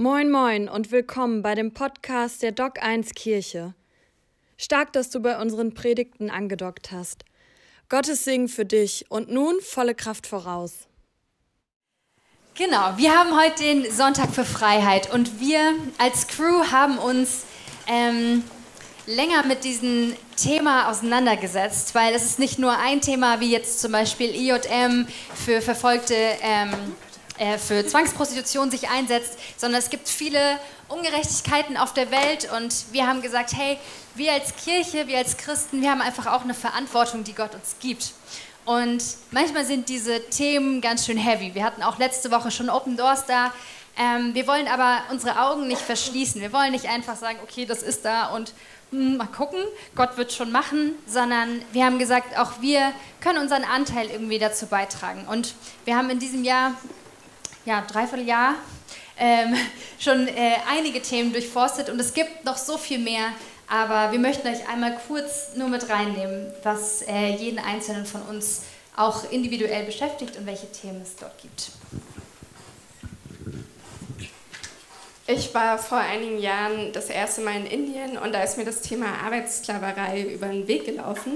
Moin moin und willkommen bei dem Podcast der Doc 1 Kirche. Stark, dass du bei unseren Predigten angedockt hast. Gottes Segen für dich und nun volle Kraft voraus. Genau, wir haben heute den Sonntag für Freiheit und wir als Crew haben uns ähm, länger mit diesem Thema auseinandergesetzt, weil es ist nicht nur ein Thema wie jetzt zum Beispiel IJM für verfolgte ähm, äh, für Zwangsprostitution sich einsetzt, sondern es gibt viele Ungerechtigkeiten auf der Welt und wir haben gesagt, hey, wir als Kirche, wir als Christen, wir haben einfach auch eine Verantwortung, die Gott uns gibt. Und manchmal sind diese Themen ganz schön heavy. Wir hatten auch letzte Woche schon Open Doors da. Ähm, wir wollen aber unsere Augen nicht verschließen. Wir wollen nicht einfach sagen, okay, das ist da und hm, mal gucken, Gott wird schon machen, sondern wir haben gesagt, auch wir können unseren Anteil irgendwie dazu beitragen. Und wir haben in diesem Jahr ja, Dreivierteljahr ähm, schon äh, einige Themen durchforstet und es gibt noch so viel mehr, aber wir möchten euch einmal kurz nur mit reinnehmen, was äh, jeden Einzelnen von uns auch individuell beschäftigt und welche Themen es dort gibt. Ich war vor einigen Jahren das erste Mal in Indien und da ist mir das Thema Arbeitssklaverei über den Weg gelaufen.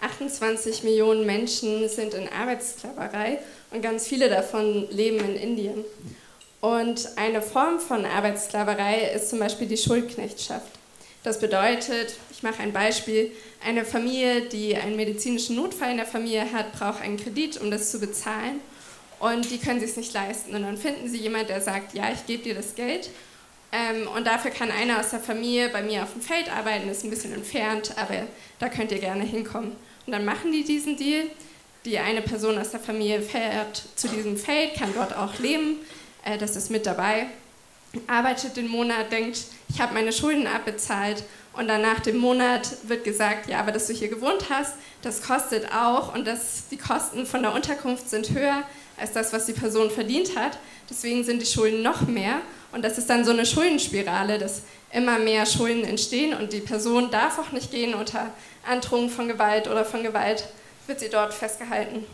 28 Millionen Menschen sind in Arbeitssklaverei und ganz viele davon leben in Indien. Und eine Form von Arbeitssklaverei ist zum Beispiel die Schuldknechtschaft. Das bedeutet, ich mache ein Beispiel, eine Familie, die einen medizinischen Notfall in der Familie hat, braucht einen Kredit, um das zu bezahlen. Und die können sich es nicht leisten. Und dann finden sie jemanden, der sagt, ja, ich gebe dir das Geld. Ähm, und dafür kann einer aus der Familie bei mir auf dem Feld arbeiten, ist ein bisschen entfernt, aber da könnt ihr gerne hinkommen. Und dann machen die diesen Deal. Die eine Person aus der Familie fährt zu diesem Feld, kann dort auch leben, äh, das ist mit dabei, arbeitet den Monat, denkt, ich habe meine Schulden abbezahlt. Und dann nach dem Monat wird gesagt, ja, aber dass du hier gewohnt hast, das kostet auch. Und dass die Kosten von der Unterkunft sind höher als das, was die Person verdient hat. Deswegen sind die Schulden noch mehr. Und das ist dann so eine Schuldenspirale, dass immer mehr Schulden entstehen. Und die Person darf auch nicht gehen unter Androhung von Gewalt oder von Gewalt wird sie dort festgehalten.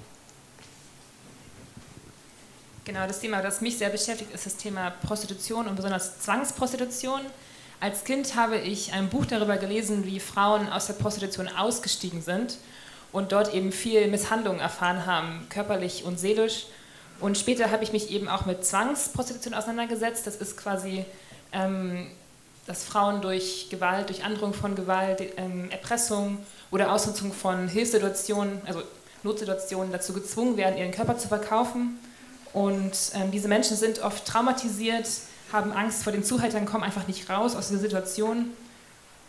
Genau, das Thema, das mich sehr beschäftigt, ist das Thema Prostitution und besonders Zwangsprostitution. Als Kind habe ich ein Buch darüber gelesen, wie Frauen aus der Prostitution ausgestiegen sind und dort eben viel Misshandlungen erfahren haben, körperlich und seelisch. Und später habe ich mich eben auch mit Zwangsprostitution auseinandergesetzt. Das ist quasi ähm, dass Frauen durch Gewalt, durch Androhung von Gewalt, ähm, Erpressung oder Ausnutzung von Hilfssituationen, also Notsituationen dazu gezwungen werden, ihren Körper zu verkaufen. Und ähm, diese Menschen sind oft traumatisiert, haben Angst vor den Zuhältern, kommen einfach nicht raus aus dieser Situation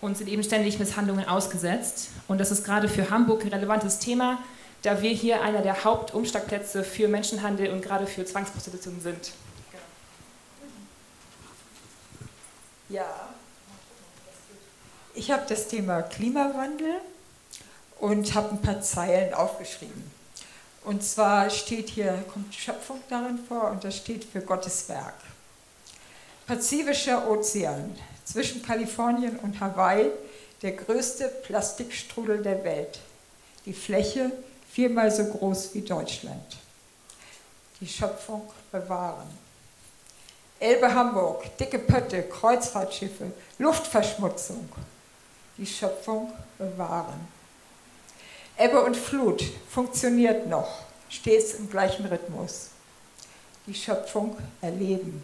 und sind eben ständig Misshandlungen ausgesetzt. Und das ist gerade für Hamburg ein relevantes Thema, da wir hier einer der Hauptumschlagplätze für Menschenhandel und gerade für Zwangsprostitution sind. Ja, ich habe das Thema Klimawandel und habe ein paar Zeilen aufgeschrieben. Und zwar steht hier, kommt Schöpfung darin vor und das steht für Gottes Werk. Pazifischer Ozean zwischen Kalifornien und Hawaii, der größte Plastikstrudel der Welt. Die Fläche viermal so groß wie Deutschland. Die Schöpfung bewahren. Elbe Hamburg, dicke Pötte, Kreuzfahrtschiffe, Luftverschmutzung. Die Schöpfung bewahren. Ebbe und Flut funktioniert noch, stets im gleichen Rhythmus. Die Schöpfung erleben.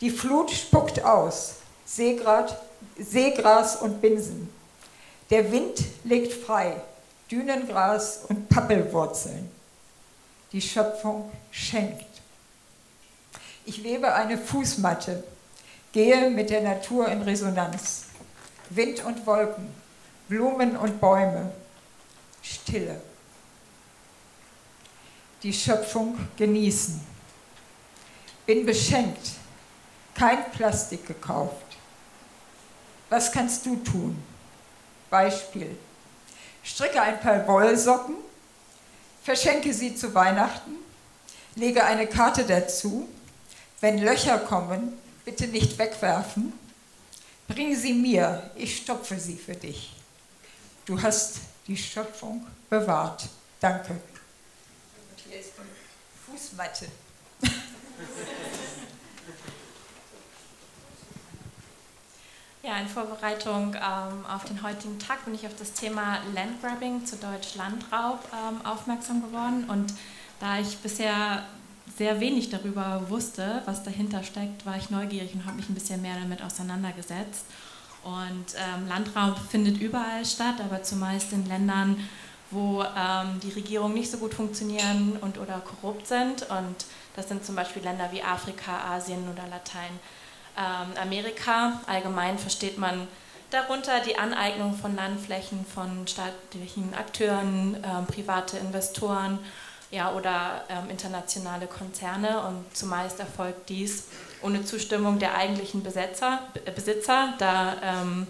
Die Flut spuckt aus, Seegrad, Seegras und Binsen. Der Wind legt frei, Dünengras und Pappelwurzeln. Die Schöpfung schenkt. Ich webe eine Fußmatte, gehe mit der Natur in Resonanz. Wind und Wolken, Blumen und Bäume, Stille. Die Schöpfung genießen. Bin beschenkt, kein Plastik gekauft. Was kannst du tun? Beispiel. Stricke ein paar Wollsocken, verschenke sie zu Weihnachten, lege eine Karte dazu, wenn Löcher kommen, bitte nicht wegwerfen bring sie mir, ich stopfe sie für dich. Du hast die Schöpfung bewahrt. Danke. Und hier ist die Fußmatte. Ja, in Vorbereitung ähm, auf den heutigen Tag bin ich auf das Thema Landgrabbing, zu Deutsch Landraub, ähm, aufmerksam geworden. Und da ich bisher sehr wenig darüber wusste, was dahinter steckt, war ich neugierig und habe mich ein bisschen mehr damit auseinandergesetzt. Und ähm, Landraub findet überall statt, aber zumeist in Ländern, wo ähm, die Regierungen nicht so gut funktionieren und oder korrupt sind. Und das sind zum Beispiel Länder wie Afrika, Asien oder Latein. Ähm. Allgemein versteht man darunter die Aneignung von Landflächen von staatlichen Akteuren, ähm, private Investoren ja, oder ähm, internationale Konzerne. Und zumeist erfolgt dies ohne Zustimmung der eigentlichen Besetzer, Besitzer, da ähm,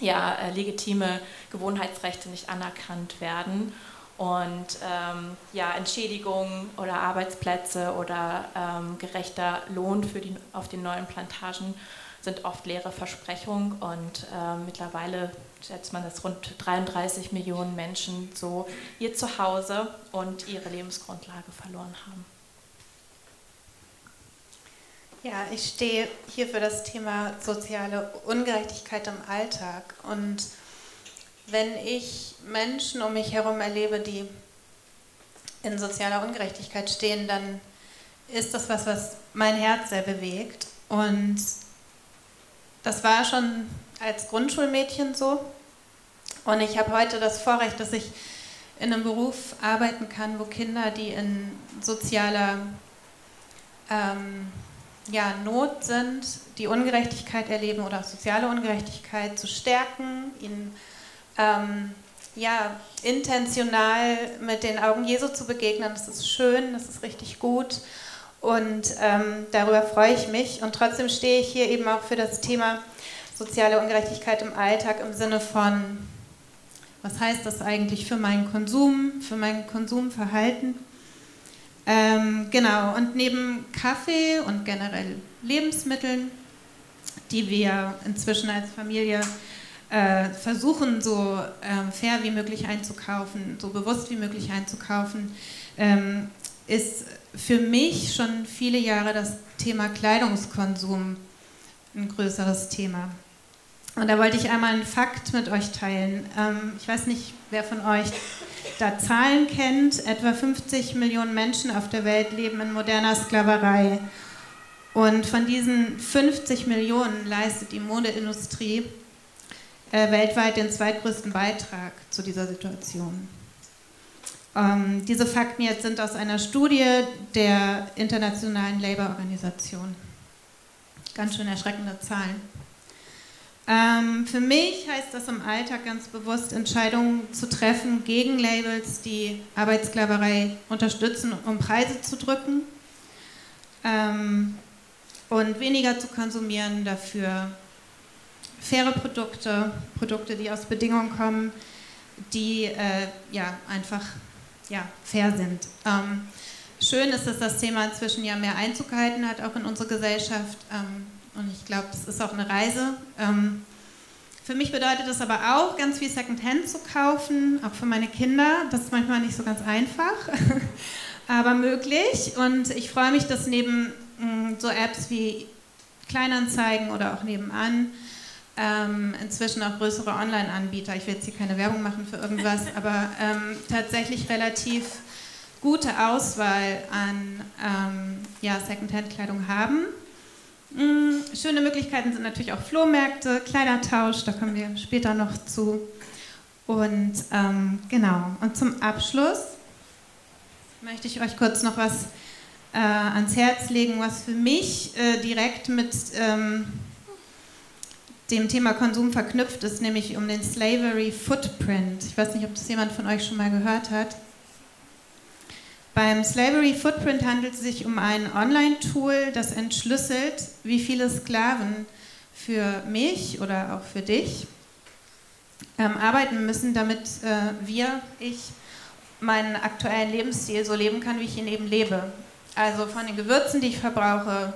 ja, äh, legitime Gewohnheitsrechte nicht anerkannt werden und ähm, ja, Entschädigungen oder Arbeitsplätze oder ähm, gerechter Lohn für die, auf den neuen Plantagen sind oft leere Versprechungen und äh, mittlerweile schätzt man, dass rund 33 Millionen Menschen so ihr Zuhause und ihre Lebensgrundlage verloren haben. Ja, ich stehe hier für das Thema soziale Ungerechtigkeit im Alltag und wenn ich Menschen um mich herum erlebe, die in sozialer Ungerechtigkeit stehen, dann ist das was, was mein Herz sehr bewegt. Und das war schon als Grundschulmädchen so. Und ich habe heute das Vorrecht, dass ich in einem Beruf arbeiten kann, wo Kinder, die in sozialer ähm, ja, Not sind, die Ungerechtigkeit erleben oder soziale Ungerechtigkeit zu stärken, ihnen ähm, ja, intentional mit den Augen Jesu zu begegnen. Das ist schön, das ist richtig gut und ähm, darüber freue ich mich. Und trotzdem stehe ich hier eben auch für das Thema soziale Ungerechtigkeit im Alltag im Sinne von, was heißt das eigentlich für meinen Konsum, für mein Konsumverhalten. Ähm, genau, und neben Kaffee und generell Lebensmitteln, die wir inzwischen als Familie äh, versuchen, so äh, fair wie möglich einzukaufen, so bewusst wie möglich einzukaufen, ähm, ist für mich schon viele Jahre das Thema Kleidungskonsum ein größeres Thema. Und da wollte ich einmal einen Fakt mit euch teilen. Ähm, ich weiß nicht, wer von euch da Zahlen kennt. Etwa 50 Millionen Menschen auf der Welt leben in moderner Sklaverei. Und von diesen 50 Millionen leistet die Modeindustrie äh, weltweit den zweitgrößten Beitrag zu dieser Situation. Ähm, diese Fakten jetzt sind aus einer Studie der Internationalen Labour-Organisation. Ganz schön erschreckende Zahlen. Ähm, für mich heißt das im Alltag ganz bewusst, Entscheidungen zu treffen gegen Labels, die Arbeitssklaverei unterstützen, um Preise zu drücken. Ähm, und weniger zu konsumieren, dafür faire Produkte, Produkte, die aus Bedingungen kommen, die äh, ja einfach ja, fair sind. Ähm, schön ist, dass das Thema inzwischen ja mehr Einzug gehalten hat, auch in unsere Gesellschaft. Ähm, und ich glaube, das ist auch eine Reise. Ähm, für mich bedeutet es aber auch, ganz viel Secondhand zu kaufen, auch für meine Kinder. Das ist manchmal nicht so ganz einfach, aber möglich. Und ich freue mich, dass neben mh, mm, so Apps wie Kleinanzeigen oder auch nebenan ähm, inzwischen auch größere Online-Anbieter, ich will jetzt hier keine Werbung machen für irgendwas, aber ähm, tatsächlich relativ gute Auswahl an ähm, ja, Secondhand-Kleidung haben. Mhm, schöne Möglichkeiten sind natürlich auch Flohmärkte, Kleidertausch, da kommen wir später noch zu. Und ähm, genau, und zum Abschluss möchte ich euch kurz noch was äh, ans Herz legen, was für mich äh, direkt mit ähm, dem Thema Konsum verknüpft ist, nämlich um den Slavery Footprint. Ich weiß nicht, ob das jemand von euch schon mal gehört hat. Beim Slavery Footprint handelt es sich um ein Online-Tool, das entschlüsselt, wie viele Sklaven für mich oder auch für dich ähm, arbeiten müssen, damit äh, wir, ich, meinen aktuellen Lebensstil so leben kann, wie ich ihn eben lebe. Also von den Gewürzen, die ich verbrauche,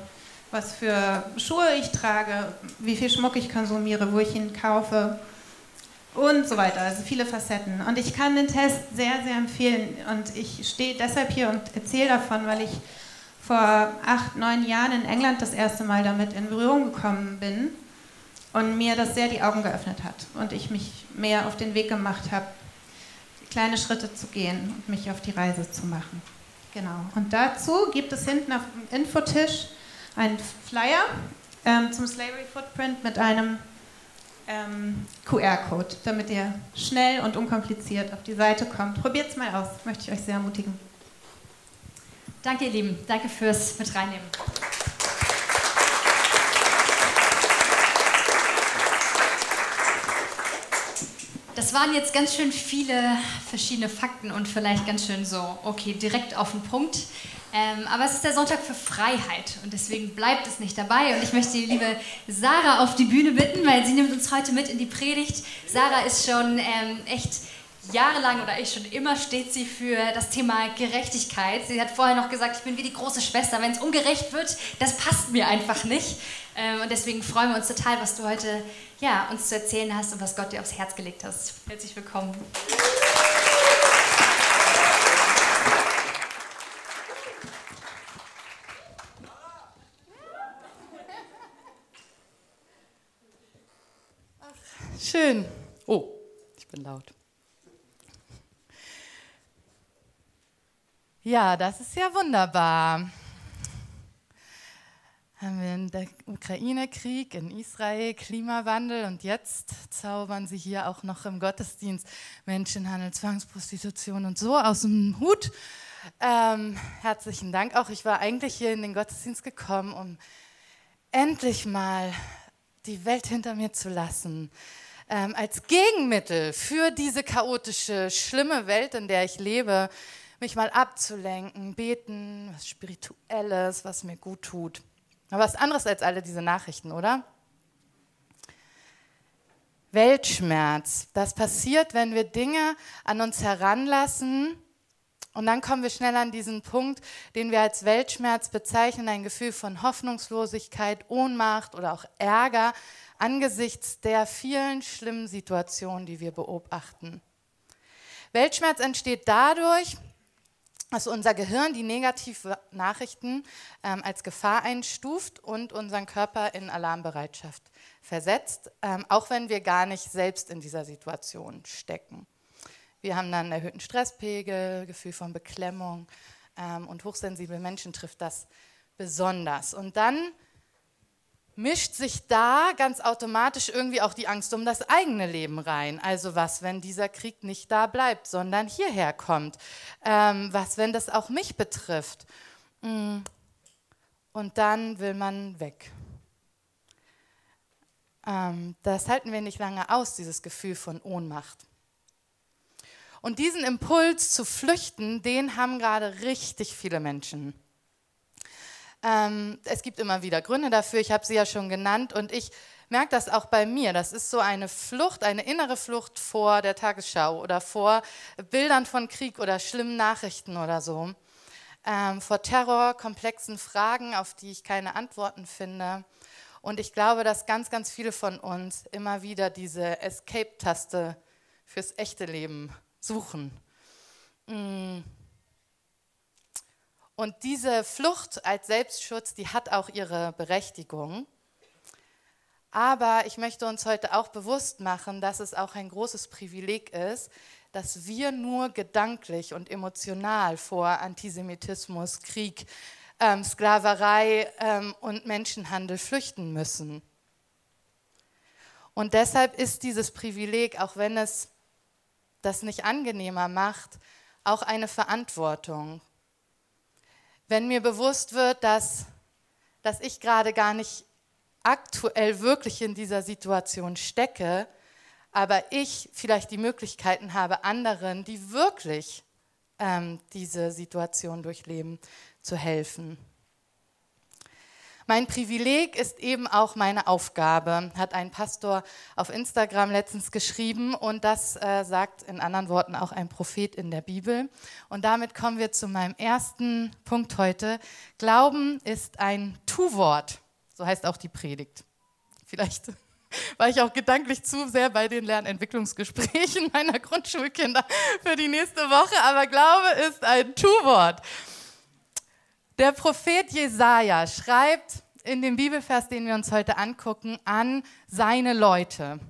was für Schuhe ich trage, wie viel Schmuck ich konsumiere, wo ich ihn kaufe und so weiter. Also viele Facetten. Und ich kann den Test sehr, sehr empfehlen. Und ich stehe deshalb hier und erzähle davon, weil ich vor acht, neun Jahren in England das erste Mal damit in Berührung gekommen bin. und mir das sehr die Augen geöffnet hat und ich mich mehr auf den Weg gemacht habe, kleine Schritte zu gehen und mich auf die Reise zu machen. Genau. Und dazu gibt es hinten auf dem Infotisch einen Flyer ähm, zum Slavery Footprint mit einem ähm, QR-Code, damit ihr schnell und unkompliziert auf die Seite kommt. Probiert es mal aus, möchte ich euch sehr ermutigen. Danke, ihr Lieben. Danke fürs Mit reinnehmen. Das waren jetzt ganz schön viele verschiedene Fakten und vielleicht ganz schön so, okay, direkt auf den Punkt. Ähm, aber es ist der Sonntag für Freiheit und deswegen bleibt es nicht dabei. Und ich möchte die liebe Sarah auf die Bühne bitten, weil sie nimmt uns heute mit in die Predigt. Sarah ist schon ähm, echt jahrelang oder ich schon immer steht sie für das Thema Gerechtigkeit. Sie hat vorher noch gesagt, ich bin wie die große Schwester. Wenn es ungerecht wird, das passt mir einfach nicht. Ähm, und deswegen freuen wir uns total, was du heute ja, uns zu erzählen hast und was Gott dir aufs Herz gelegt hast. Herzlich willkommen. Schön. Oh, ich bin laut. Ja, das ist ja wunderbar. Haben wir den Ukraine-Krieg, in Israel, Klimawandel und jetzt zaubern sie hier auch noch im Gottesdienst Menschenhandel, Zwangsprostitution und so aus dem Hut. Ähm, herzlichen Dank auch. Ich war eigentlich hier in den Gottesdienst gekommen, um endlich mal die Welt hinter mir zu lassen ähm, als Gegenmittel für diese chaotische, schlimme Welt, in der ich lebe, mich mal abzulenken, beten, was Spirituelles, was mir gut tut. Aber was anderes als alle diese Nachrichten, oder? Weltschmerz, das passiert, wenn wir Dinge an uns heranlassen und dann kommen wir schnell an diesen Punkt, den wir als Weltschmerz bezeichnen, ein Gefühl von Hoffnungslosigkeit, Ohnmacht oder auch Ärger, angesichts der vielen schlimmen Situationen, die wir beobachten. Weltschmerz entsteht dadurch, dass unser Gehirn die negativen Nachrichten ähm, als Gefahr einstuft und unseren Körper in Alarmbereitschaft versetzt, ähm, auch wenn wir gar nicht selbst in dieser Situation stecken. Wir haben dann erhöhten Stresspegel, Gefühl von Beklemmung ähm, und hochsensible Menschen trifft das besonders. Und dann mischt sich da ganz automatisch irgendwie auch die Angst um das eigene Leben rein. Also was, wenn dieser Krieg nicht da bleibt, sondern hierher kommt? Ähm, was, wenn das auch mich betrifft? Mm. Und dann will man weg. Ähm, das halten wir nicht lange aus, dieses Gefühl von Ohnmacht. Und diesen Impuls zu flüchten, den haben gerade richtig viele Menschen. Ähm, es gibt immer wieder Gründe dafür, ich habe sie ja schon genannt und ich merke das auch bei mir. Das ist so eine Flucht, eine innere Flucht vor der Tagesschau oder vor Bildern von Krieg oder schlimmen Nachrichten oder so. Ähm, vor Terror, komplexen Fragen, auf die ich keine Antworten finde. Und ich glaube, dass ganz, ganz viele von uns immer wieder diese Escape-Taste fürs echte Leben suchen. Mm. Und diese Flucht als Selbstschutz, die hat auch ihre Berechtigung. Aber ich möchte uns heute auch bewusst machen, dass es auch ein großes Privileg ist, dass wir nur gedanklich und emotional vor Antisemitismus, Krieg, ähm, Sklaverei ähm, und Menschenhandel flüchten müssen. Und deshalb ist dieses Privileg, auch wenn es das nicht angenehmer macht, auch eine Verantwortung wenn mir bewusst wird, dass, dass ich gerade gar nicht aktuell wirklich in dieser Situation stecke, aber ich vielleicht die Möglichkeiten habe, anderen, die wirklich ähm, diese Situation durchleben, zu helfen. Mein Privileg ist eben auch meine Aufgabe, hat ein Pastor auf Instagram letztens geschrieben und das äh, sagt in anderen Worten auch ein Prophet in der Bibel. Und damit kommen wir zu meinem ersten Punkt heute. Glauben ist ein Tu-Wort, so heißt auch die Predigt. Vielleicht war ich auch gedanklich zu sehr bei den Lernentwicklungsgesprächen meiner Grundschulkinder für die nächste Woche, aber Glaube ist ein Tu-Wort. Der Prophet Jesaja schreibt in dem Bibelvers, den wir uns heute angucken, an seine Leute.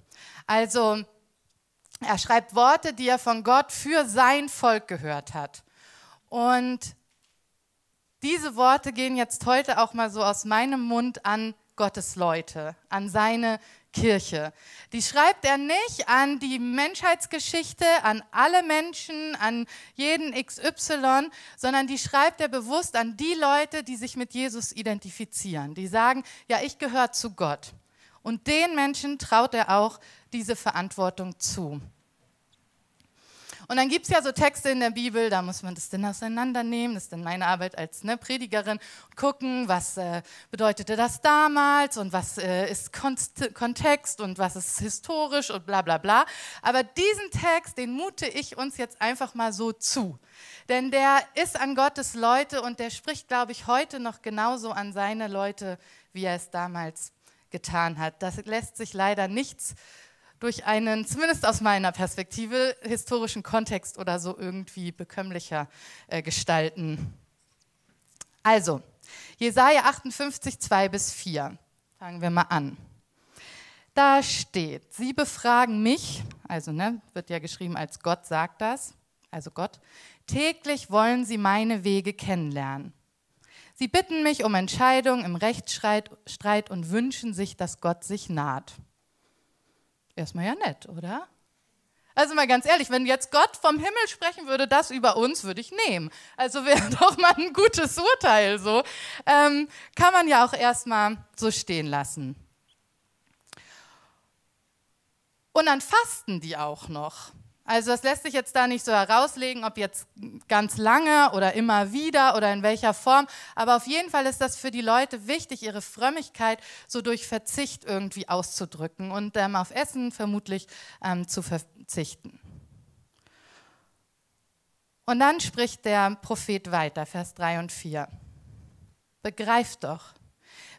Also er schreibt Worte, die er von Gott für sein Volk gehört hat. Und diese Worte gehen jetzt heute auch mal so aus meinem Mund an Gottes Leute, an seine Kirche. Die schreibt er nicht an die Menschheitsgeschichte, an alle Menschen, an jeden XY, sondern die schreibt er bewusst an die Leute, die sich mit Jesus identifizieren, die sagen, ja, ich gehöre zu Gott. Und den Menschen traut er auch diese Verantwortung zu. Und dann gibt es ja so Texte in der Bibel, da muss man das dann auseinandernehmen. Das ist dann meine Arbeit als ne, Predigerin. Gucken, was äh, bedeutete das damals und was äh, ist Konst Kontext und was ist historisch und bla bla bla. Aber diesen Text, den mute ich uns jetzt einfach mal so zu. Denn der ist an Gottes Leute und der spricht, glaube ich, heute noch genauso an seine Leute, wie er es damals getan hat. Das lässt sich leider nichts durch einen, zumindest aus meiner Perspektive, historischen Kontext oder so irgendwie bekömmlicher äh, gestalten. Also, Jesaja 58, 2 bis 4. Fangen wir mal an. Da steht, Sie befragen mich, also ne, wird ja geschrieben als Gott sagt das, also Gott, täglich wollen Sie meine Wege kennenlernen. Sie bitten mich um Entscheidung im Rechtsstreit und wünschen sich, dass Gott sich naht. Erstmal ja nett, oder? Also mal ganz ehrlich, wenn jetzt Gott vom Himmel sprechen würde, das über uns würde ich nehmen. Also wäre doch mal ein gutes Urteil so. Ähm, kann man ja auch erstmal so stehen lassen. Und dann fasten die auch noch. Also das lässt sich jetzt da nicht so herauslegen, ob jetzt ganz lange oder immer wieder oder in welcher Form. Aber auf jeden Fall ist das für die Leute wichtig, ihre Frömmigkeit so durch Verzicht irgendwie auszudrücken und ähm, auf Essen vermutlich ähm, zu verzichten. Und dann spricht der Prophet weiter, Vers 3 und 4. Begreift doch,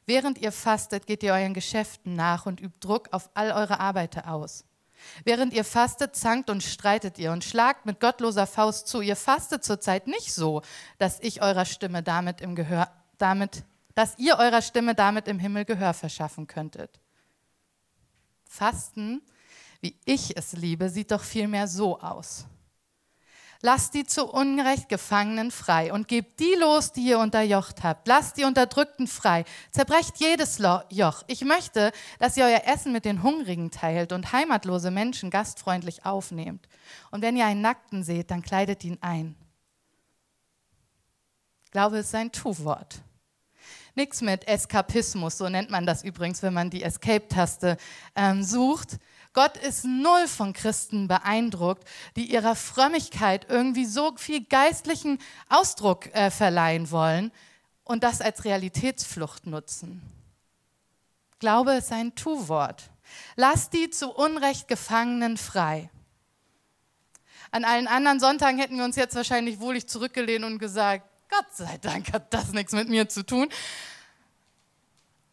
während ihr fastet, geht ihr euren Geschäften nach und übt Druck auf all eure Arbeiter aus. Während ihr fastet, zankt und streitet ihr und schlagt mit gottloser Faust zu. Ihr fastet zurzeit nicht so, dass ich eurer Stimme damit im Gehör, damit, dass ihr eurer Stimme damit im Himmel Gehör verschaffen könntet. Fasten, wie ich es liebe, sieht doch vielmehr so aus. Lasst die zu Unrecht Gefangenen frei und gebt die los, die ihr unterjocht habt. Lasst die Unterdrückten frei. Zerbrecht jedes Joch. Ich möchte, dass ihr euer Essen mit den Hungrigen teilt und heimatlose Menschen gastfreundlich aufnehmt. Und wenn ihr einen Nackten seht, dann kleidet ihn ein. Glaube ist sein Tu-Wort. Nichts mit Eskapismus, so nennt man das übrigens, wenn man die Escape-Taste ähm, sucht, Gott ist null von Christen beeindruckt, die ihrer Frömmigkeit irgendwie so viel geistlichen Ausdruck äh, verleihen wollen und das als Realitätsflucht nutzen. Glaube ist ein Tu-Wort. Lass die zu Unrecht Gefangenen frei. An allen anderen Sonntagen hätten wir uns jetzt wahrscheinlich wohlig zurückgelehnt und gesagt, Gott sei Dank hat das nichts mit mir zu tun.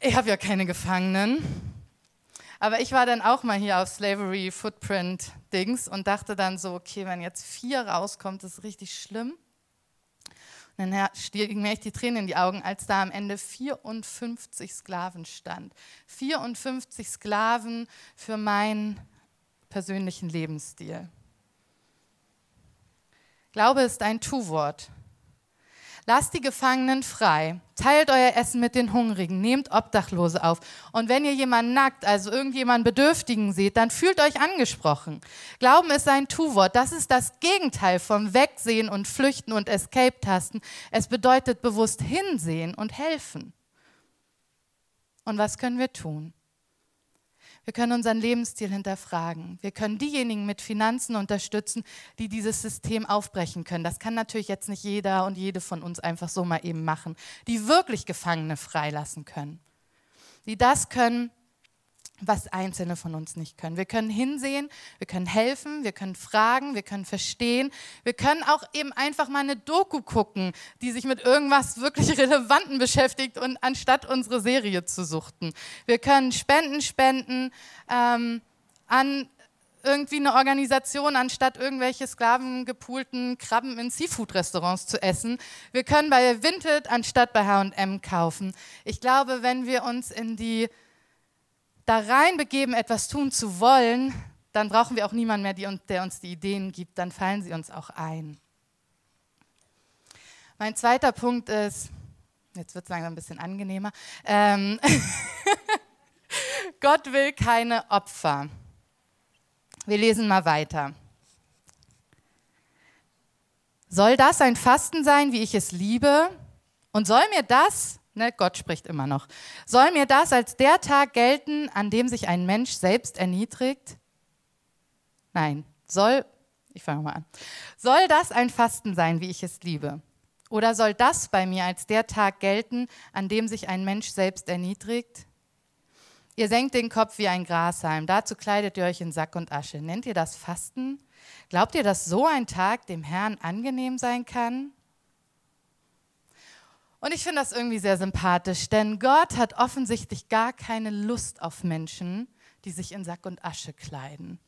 Ich habe ja keine Gefangenen. Aber ich war dann auch mal hier auf Slavery Footprint Dings und dachte dann so, okay, wenn jetzt vier rauskommt, ist richtig schlimm. Und dann stiegen mir echt die Tränen in die Augen, als da am Ende 54 Sklaven stand. 54 Sklaven für meinen persönlichen Lebensstil. Glaube ist ein Tu-Wort. Lasst die Gefangenen frei, teilt euer Essen mit den Hungrigen, nehmt Obdachlose auf. Und wenn ihr jemanden nackt, also irgendjemanden Bedürftigen seht, dann fühlt euch angesprochen. Glauben ist ein Tu-Wort. Das ist das Gegenteil vom Wegsehen und Flüchten und Escape-Tasten. Es bedeutet bewusst hinsehen und helfen. Und was können wir tun? Wir können unseren Lebensstil hinterfragen. Wir können diejenigen mit Finanzen unterstützen, die dieses System aufbrechen können. Das kann natürlich jetzt nicht jeder und jede von uns einfach so mal eben machen, die wirklich Gefangene freilassen können. Die das können, was Einzelne von uns nicht können. Wir können hinsehen, wir können helfen, wir können fragen, wir können verstehen. Wir können auch eben einfach mal eine Doku gucken, die sich mit irgendwas wirklich Relevanten beschäftigt und anstatt unsere Serie zu suchten. Wir können Spenden spenden ähm, an irgendwie eine Organisation, anstatt irgendwelche sklavengepulten Krabben in Seafood-Restaurants zu essen. Wir können bei Vinted anstatt bei H&M kaufen. Ich glaube, wenn wir uns in die da reinbegeben, etwas tun zu wollen, dann brauchen wir auch niemanden mehr, der uns die Ideen gibt, dann fallen sie uns auch ein. Mein zweiter Punkt ist, jetzt wird es langsam ein bisschen angenehmer, ähm, Gott will keine Opfer. Wir lesen mal weiter. Soll das ein Fasten sein, wie ich es liebe? Und soll mir das, ne, Gott spricht immer noch, soll mir das als der Tag gelten, an dem sich ein Mensch selbst erniedrigt? Nein, soll, ich fange mal an, soll das ein Fasten sein, wie ich es liebe? Oder soll das bei mir als der Tag gelten, an dem sich ein Mensch selbst erniedrigt? Ihr senkt den Kopf wie ein Grashalm, dazu kleidet ihr euch in Sack und Asche. Nennt ihr das Fasten? Glaubt ihr, dass so ein Tag dem Herrn angenehm sein kann? Und ich finde das irgendwie sehr sympathisch, denn Gott hat offensichtlich gar keine Lust auf Menschen, die sich in Sack und Asche kleiden.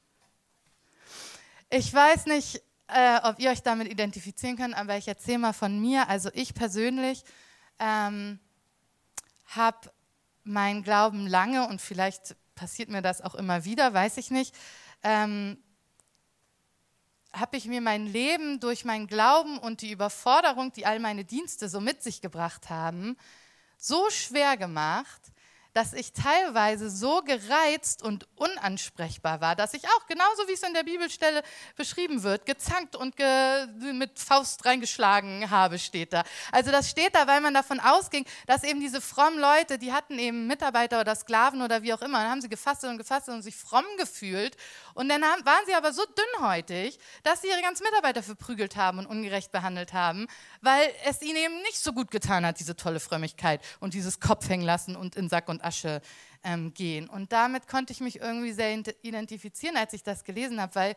Ich weiß nicht, äh, ob ihr euch damit identifizieren könnt, aber ich erzähle mal von mir. Also ich persönlich ähm, habe meinen Glauben lange und vielleicht passiert mir das auch immer wieder, weiß ich nicht, ähm, habe ich mir mein Leben durch meinen Glauben und die Überforderung, die all meine Dienste so mit sich gebracht haben, so schwer gemacht, dass ich teilweise so gereizt und unansprechbar war, dass ich auch, genauso wie es in der Bibelstelle beschrieben wird, gezankt und ge mit Faust reingeschlagen habe, steht da. Also das steht da, weil man davon ausging, dass eben diese frommen Leute, die hatten eben Mitarbeiter oder Sklaven oder wie auch immer, dann haben sie gefastet und gefastet und sich fromm gefühlt und dann haben, waren sie aber so dünnhäutig, dass sie ihre ganzen Mitarbeiter verprügelt haben und ungerecht behandelt haben, weil es ihnen eben nicht so gut getan hat, diese tolle Frömmigkeit und dieses Kopf hängen lassen und in Sack und Asche ähm, gehen. Und damit konnte ich mich irgendwie sehr identifizieren, als ich das gelesen habe, weil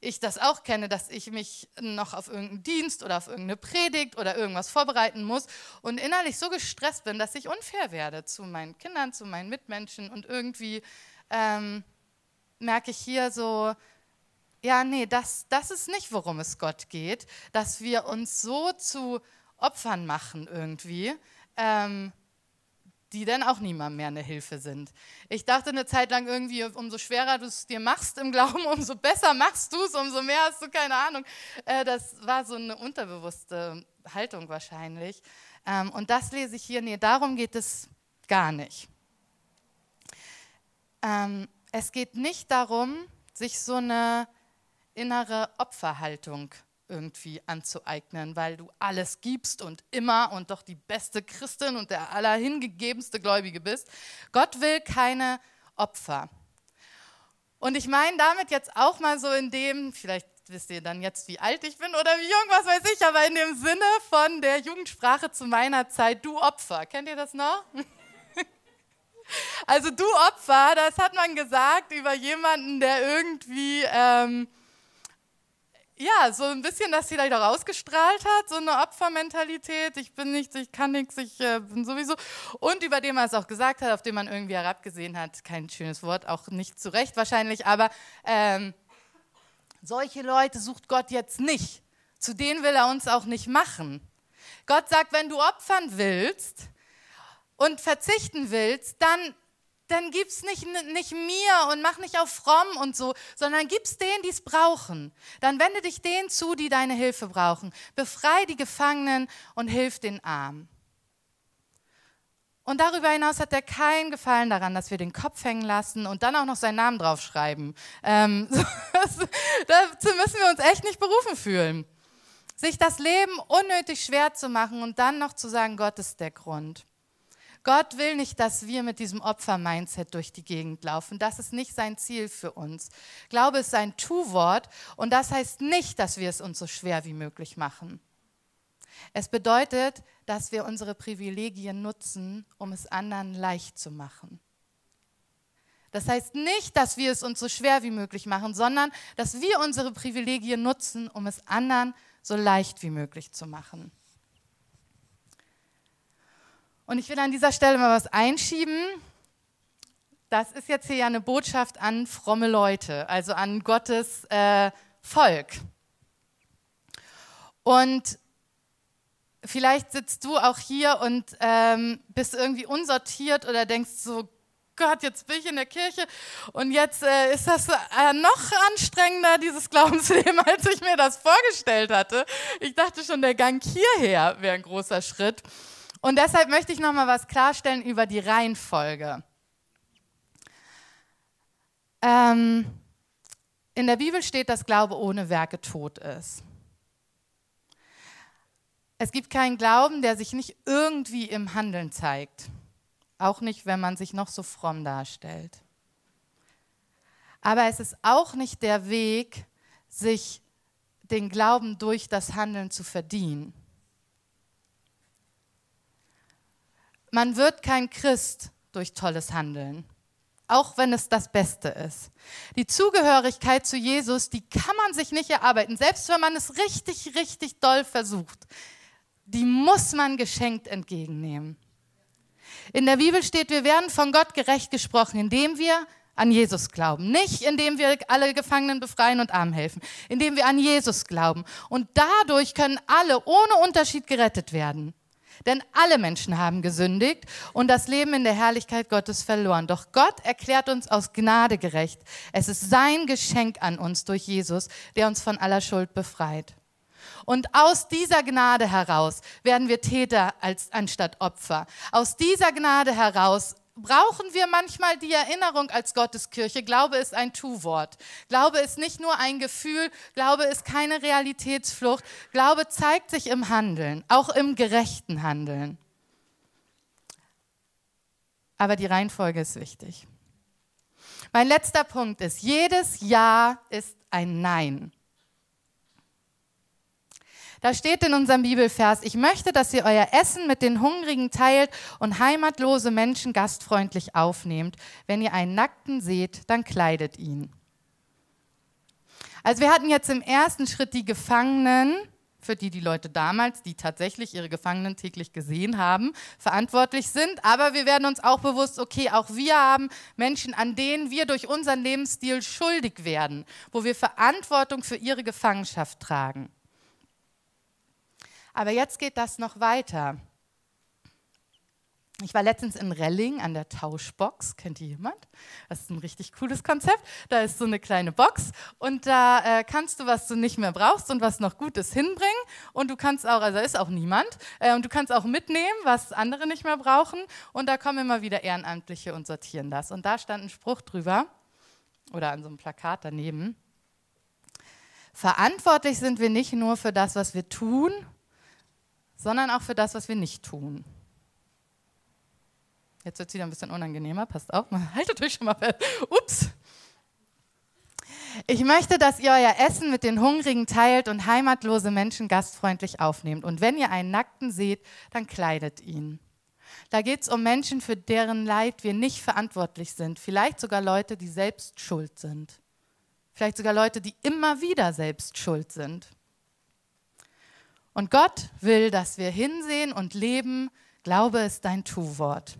ich das auch kenne, dass ich mich noch auf irgendeinen Dienst oder auf irgendeine Predigt oder irgendwas vorbereiten muss und innerlich so gestresst bin, dass ich unfair werde zu meinen Kindern, zu meinen Mitmenschen und irgendwie ähm, merke ich hier so, ja, nee, das, das ist nicht, worum es Gott geht, dass wir uns so zu Opfern machen irgendwie, ähm, die dann auch niemand mehr eine Hilfe sind. Ich dachte eine Zeit lang irgendwie, umso schwerer du es dir machst im Glauben, umso besser machst du es, umso mehr hast du keine Ahnung. Äh, das war so eine unterbewusste Haltung wahrscheinlich. Ähm, und das lese ich hier, nee, darum geht es gar nicht. Ähm, es geht nicht darum, sich so eine innere Opferhaltung irgendwie anzueignen, weil du alles gibst und immer und doch die beste Christin und der allerhingegebenste Gläubige bist. Gott will keine Opfer. Und ich meine damit jetzt auch mal so in dem, vielleicht wisst ihr dann jetzt, wie alt ich bin oder wie jung, was weiß ich, aber in dem Sinne von der Jugendsprache zu meiner Zeit, du Opfer. Kennt ihr das noch? Also du Opfer, das hat man gesagt über jemanden, der irgendwie ähm, ja, so ein bisschen das vielleicht auch ausgestrahlt hat, so eine Opfermentalität, ich bin nichts, ich kann nichts, ich äh, bin sowieso. Und über den man es auch gesagt hat, auf den man irgendwie herabgesehen hat, kein schönes Wort, auch nicht zu Recht wahrscheinlich, aber ähm, solche Leute sucht Gott jetzt nicht. Zu denen will er uns auch nicht machen. Gott sagt, wenn du opfern willst und verzichten willst, dann dann gib's nicht, nicht mir und mach nicht auf fromm und so, sondern gib's denen, die es brauchen. Dann wende dich denen zu, die deine Hilfe brauchen. Befrei die Gefangenen und hilf den Armen. Und darüber hinaus hat er keinen Gefallen daran, dass wir den Kopf hängen lassen und dann auch noch seinen Namen draufschreiben. Ähm, dazu müssen wir uns echt nicht berufen fühlen. Sich das Leben unnötig schwer zu machen und dann noch zu sagen, Gott ist der Grund. Gott will nicht, dass wir mit diesem Opfer-Mindset durch die Gegend laufen. Das ist nicht sein Ziel für uns. Glaube ist sein Tu-Wort und das heißt nicht, dass wir es uns so schwer wie möglich machen. Es bedeutet, dass wir unsere Privilegien nutzen, um es anderen leicht zu machen. Das heißt nicht, dass wir es uns so schwer wie möglich machen, sondern dass wir unsere Privilegien nutzen, um es anderen so leicht wie möglich zu machen. Und ich will an dieser Stelle mal was einschieben. das ist jetzt hier ja eine Botschaft an fromme Leute, also an Gottes äh, Volk. Und vielleicht sitzt du auch hier und ähm, bist irgendwie unsortiert oder denkst so, Gott, jetzt bin ich in der Kirche und jetzt äh, ist das äh, noch anstrengender, dieses Glaubensleben, als ich mir das vorgestellt hatte. Ich dachte schon, der Gang hierher wäre ein großer Schritt. Und deshalb möchte ich noch mal was klarstellen über die Reihenfolge. Ähm, in der Bibel steht, dass Glaube ohne Werke tot ist. Es gibt keinen Glauben, der sich nicht irgendwie im Handeln zeigt. Auch nicht, wenn man sich noch so fromm darstellt. Aber es ist auch nicht der Weg, sich den Glauben durch das Handeln zu verdienen. Man wird kein Christ durch tolles Handeln, auch wenn es das Beste ist. Die Zugehörigkeit zu Jesus, die kann man sich nicht erarbeiten, selbst wenn man es richtig, richtig doll versucht. Die muss man geschenkt entgegennehmen. In der Bibel steht, wir werden von Gott gerecht gesprochen, indem wir an Jesus glauben. Nicht indem wir alle Gefangenen befreien und arm helfen, indem wir an Jesus glauben. Und dadurch können alle ohne Unterschied gerettet werden. Denn alle Menschen haben gesündigt und das Leben in der Herrlichkeit Gottes verloren. Doch Gott erklärt uns aus Gnade gerecht. Es ist sein Geschenk an uns durch Jesus, der uns von aller Schuld befreit. Und aus dieser Gnade heraus werden wir Täter als, anstatt Opfer. Aus dieser Gnade heraus brauchen wir manchmal die Erinnerung als Gotteskirche. Glaube ist ein Tu-Wort. Glaube ist nicht nur ein Gefühl, Glaube ist keine Realitätsflucht. Glaube zeigt sich im Handeln, auch im gerechten Handeln. Aber die Reihenfolge ist wichtig. Mein letzter Punkt ist, jedes Ja ist ein Nein. Da steht in unserem Bibelvers, ich möchte, dass ihr euer Essen mit den Hungrigen teilt und heimatlose Menschen gastfreundlich aufnehmt. Wenn ihr einen Nackten seht, dann kleidet ihn. Also wir hatten jetzt im ersten Schritt die Gefangenen, für die die Leute damals, die tatsächlich ihre Gefangenen täglich gesehen haben, verantwortlich sind. Aber wir werden uns auch bewusst, okay, auch wir haben Menschen, an denen wir durch unseren Lebensstil schuldig werden, wo wir Verantwortung für ihre Gefangenschaft tragen. Aber jetzt geht das noch weiter. Ich war letztens in Relling an der Tauschbox. Kennt ihr jemand? Das ist ein richtig cooles Konzept. Da ist so eine kleine Box und da äh, kannst du, was du nicht mehr brauchst und was noch gut ist, hinbringen. Und du kannst auch, also da ist auch niemand, äh, und du kannst auch mitnehmen, was andere nicht mehr brauchen. Und da kommen immer wieder Ehrenamtliche und sortieren das. Und da stand ein Spruch drüber oder an so einem Plakat daneben. Verantwortlich sind wir nicht nur für das, was wir tun, sondern auch für das, was wir nicht tun. Jetzt wird es wieder ein bisschen unangenehmer, passt auf, haltet euch schon mal fest. Ups. Ich möchte, dass ihr euer Essen mit den Hungrigen teilt und heimatlose Menschen gastfreundlich aufnehmt. Und wenn ihr einen Nackten seht, dann kleidet ihn. Da geht es um Menschen, für deren Leid wir nicht verantwortlich sind. Vielleicht sogar Leute, die selbst schuld sind. Vielleicht sogar Leute, die immer wieder selbst schuld sind. Und Gott will, dass wir hinsehen und leben. Glaube ist dein Tu-Wort.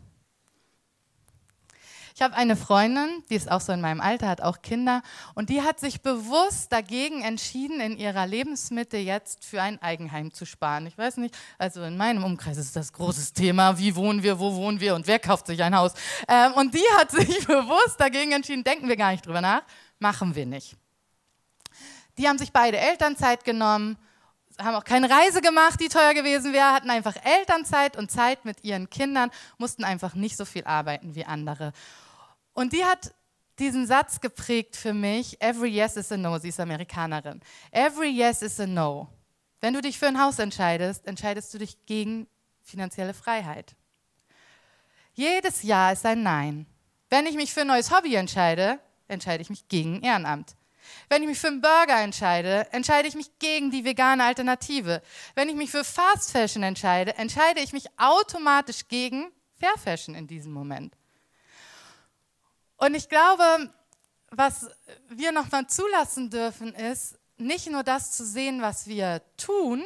Ich habe eine Freundin, die ist auch so in meinem Alter, hat auch Kinder und die hat sich bewusst dagegen entschieden, in ihrer Lebensmitte jetzt für ein Eigenheim zu sparen. Ich weiß nicht, also in meinem Umkreis ist das großes Thema, wie wohnen wir, wo wohnen wir und wer kauft sich ein Haus. Ähm, und die hat sich bewusst dagegen entschieden, denken wir gar nicht drüber nach, machen wir nicht. Die haben sich beide Elternzeit genommen haben auch keine Reise gemacht, die teuer gewesen wäre, hatten einfach Elternzeit und Zeit mit ihren Kindern, mussten einfach nicht so viel arbeiten wie andere. Und die hat diesen Satz geprägt für mich, every yes is a no, sie ist Amerikanerin. Every yes is a no. Wenn du dich für ein Haus entscheidest, entscheidest du dich gegen finanzielle Freiheit. Jedes Ja ist ein Nein. Wenn ich mich für ein neues Hobby entscheide, entscheide ich mich gegen Ehrenamt. Wenn ich mich für einen Burger entscheide, entscheide ich mich gegen die vegane Alternative. Wenn ich mich für Fast Fashion entscheide, entscheide ich mich automatisch gegen Fair Fashion in diesem Moment. Und ich glaube, was wir nochmal zulassen dürfen, ist, nicht nur das zu sehen, was wir tun,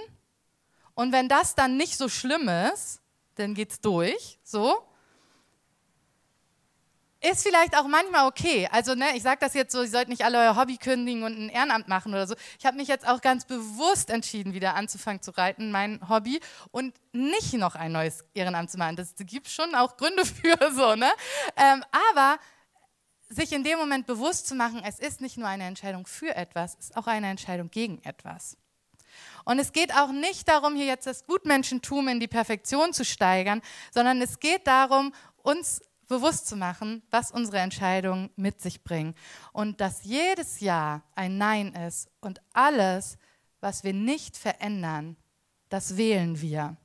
und wenn das dann nicht so schlimm ist, dann geht's durch, so, ist vielleicht auch manchmal okay. Also ne, ich sage das jetzt so, ihr sollt nicht alle euer Hobby kündigen und ein Ehrenamt machen oder so. Ich habe mich jetzt auch ganz bewusst entschieden, wieder anzufangen zu reiten, mein Hobby, und nicht noch ein neues Ehrenamt zu machen. Das gibt schon auch Gründe für so. Ne? Ähm, aber sich in dem Moment bewusst zu machen, es ist nicht nur eine Entscheidung für etwas, es ist auch eine Entscheidung gegen etwas. Und es geht auch nicht darum, hier jetzt das Gutmenschentum in die Perfektion zu steigern, sondern es geht darum, uns bewusst zu machen, was unsere Entscheidungen mit sich bringen. Und dass jedes Ja ein Nein ist und alles, was wir nicht verändern, das wählen wir.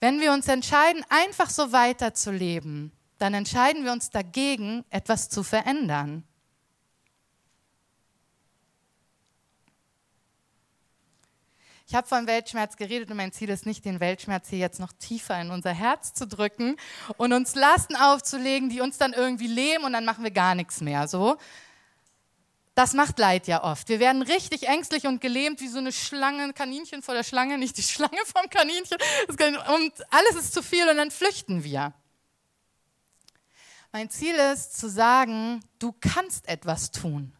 Wenn wir uns entscheiden, einfach so weiterzuleben, dann entscheiden wir uns dagegen, etwas zu verändern. Ich habe von Weltschmerz geredet und mein Ziel ist nicht, den Weltschmerz hier jetzt noch tiefer in unser Herz zu drücken und uns Lasten aufzulegen, die uns dann irgendwie lähmen und dann machen wir gar nichts mehr. So. Das macht Leid ja oft. Wir werden richtig ängstlich und gelähmt wie so eine Schlange, ein Kaninchen vor der Schlange, nicht die Schlange vom Kaninchen. Und alles ist zu viel und dann flüchten wir. Mein Ziel ist zu sagen, du kannst etwas tun.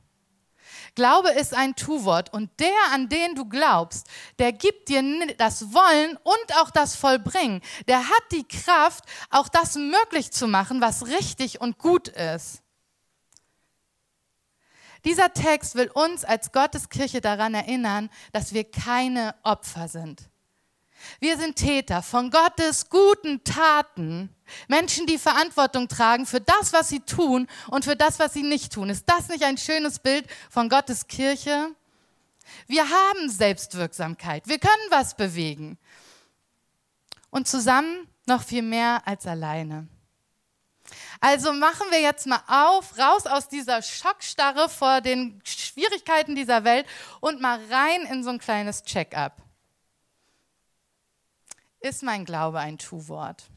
Glaube ist ein Tu-Wort und der, an den du glaubst, der gibt dir das Wollen und auch das Vollbringen. Der hat die Kraft, auch das möglich zu machen, was richtig und gut ist. Dieser Text will uns als Gotteskirche daran erinnern, dass wir keine Opfer sind. Wir sind Täter von Gottes guten Taten. Menschen, die Verantwortung tragen für das, was sie tun und für das, was sie nicht tun. Ist das nicht ein schönes Bild von Gottes Kirche? Wir haben Selbstwirksamkeit. Wir können was bewegen. Und zusammen noch viel mehr als alleine. Also machen wir jetzt mal auf, raus aus dieser Schockstarre vor den Schwierigkeiten dieser Welt und mal rein in so ein kleines Check-up. Ist mein Glaube ein Tu-Wort?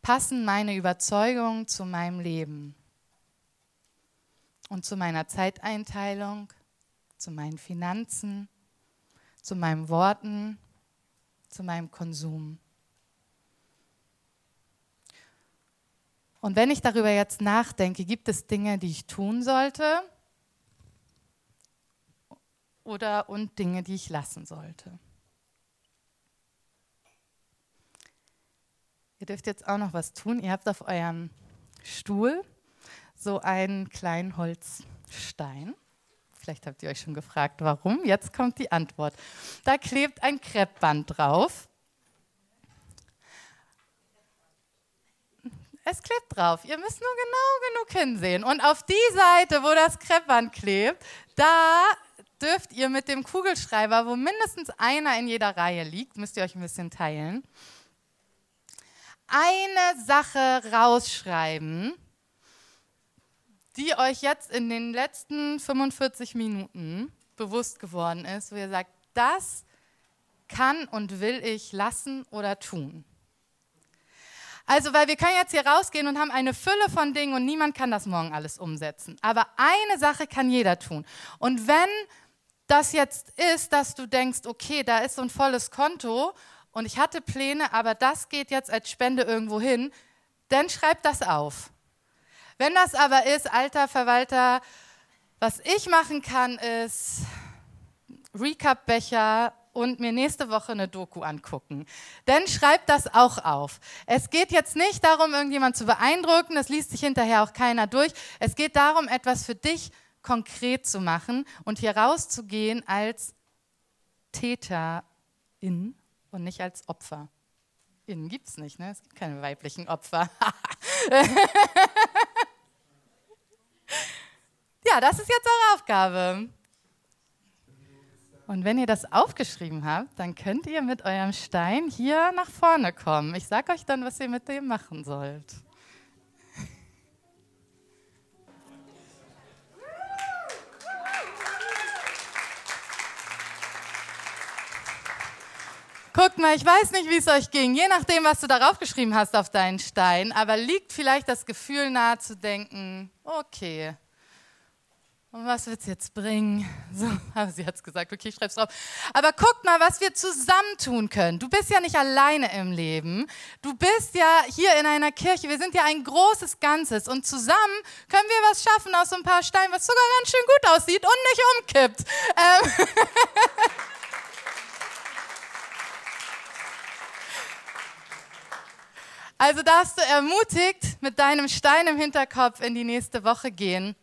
Passen meine Überzeugungen zu meinem Leben und zu meiner Zeiteinteilung, zu meinen Finanzen, zu meinen Worten, zu meinem Konsum? Und wenn ich darüber jetzt nachdenke, gibt es Dinge, die ich tun sollte oder und Dinge, die ich lassen sollte? Ihr dürft jetzt auch noch was tun. Ihr habt auf eurem Stuhl so einen kleinen Holzstein. Vielleicht habt ihr euch schon gefragt, warum. Jetzt kommt die Antwort. Da klebt ein Kreppband drauf. Es klebt drauf. Ihr müsst nur genau genug hinsehen. Und auf die Seite, wo das Kreppband klebt, da dürft ihr mit dem Kugelschreiber, wo mindestens einer in jeder Reihe liegt, müsst ihr euch ein bisschen teilen, eine Sache rausschreiben, die euch jetzt in den letzten 45 Minuten bewusst geworden ist, wo ihr sagt, das kann und will ich lassen oder tun. Also, weil wir können jetzt hier rausgehen und haben eine Fülle von Dingen und niemand kann das morgen alles umsetzen. Aber eine Sache kann jeder tun. Und wenn das jetzt ist, dass du denkst, okay, da ist so ein volles Konto und ich hatte Pläne, aber das geht jetzt als Spende irgendwo hin, dann schreib das auf. Wenn das aber ist, alter Verwalter, was ich machen kann, ist Recap-Becher und mir nächste Woche eine Doku angucken. Dann schreib das auch auf. Es geht jetzt nicht darum, irgendjemand zu beeindrucken, das liest sich hinterher auch keiner durch. Es geht darum, etwas für dich konkret zu machen und hier rauszugehen als Täterin und nicht als Opfer. Innen gibt es nicht, ne? Es gibt keine weiblichen Opfer. ja, das ist jetzt eure Aufgabe. Und wenn ihr das aufgeschrieben habt, dann könnt ihr mit eurem Stein hier nach vorne kommen. Ich sage euch dann, was ihr mit dem machen sollt. Guckt mal, ich weiß nicht, wie es euch ging, je nachdem, was du darauf geschrieben hast auf deinen Stein, aber liegt vielleicht das Gefühl nahe zu denken, okay, Und was wird es jetzt bringen? So, sie hat es gesagt, okay, ich schreibe es drauf. Aber guck mal, was wir zusammen tun können. Du bist ja nicht alleine im Leben. Du bist ja hier in einer Kirche. Wir sind ja ein großes Ganzes. Und zusammen können wir was schaffen aus so ein paar Steinen, was sogar ganz schön gut aussieht und nicht umkippt. Ähm also darfst du ermutigt mit deinem Stein im Hinterkopf in die nächste Woche gehen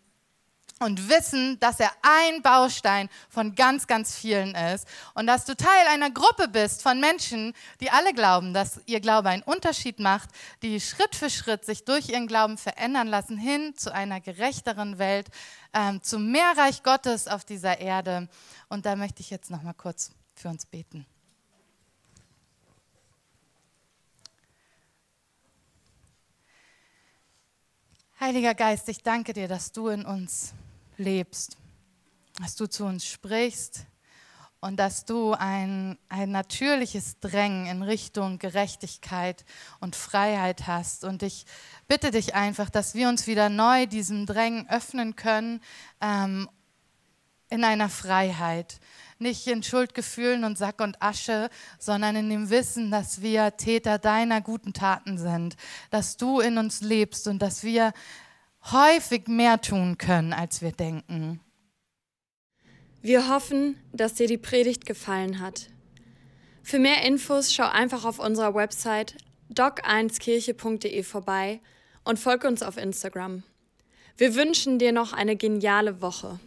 und wissen, dass er ein Baustein von ganz, ganz vielen ist und dass du Teil einer Gruppe bist von Menschen, die alle glauben, dass ihr Glaube einen Unterschied macht, die Schritt für Schritt sich durch ihren Glauben verändern lassen hin zu einer gerechteren Welt, ähm, zu mehr Reich Gottes auf dieser Erde. Und da möchte ich jetzt noch mal kurz für uns beten. Heiliger Geist, ich danke dir, dass du in uns lebst, dass du zu uns sprichst und dass du ein, ein natürliches Drängen in Richtung Gerechtigkeit und Freiheit hast. Und ich bitte dich einfach, dass wir uns wieder neu diesem Drängen öffnen können ähm, in einer Freiheit. Nicht in Schuldgefühlen und Sack und Asche, sondern in dem Wissen, dass wir Täter deiner guten Taten sind, dass du in uns lebst und dass wir häufig mehr tun können, als wir denken. Wir hoffen, dass dir die Predigt gefallen hat. Für mehr Infos schau einfach auf unserer Website doc1kirche.de vorbei und folge uns auf Instagram. Wir wünschen dir noch eine geniale Woche.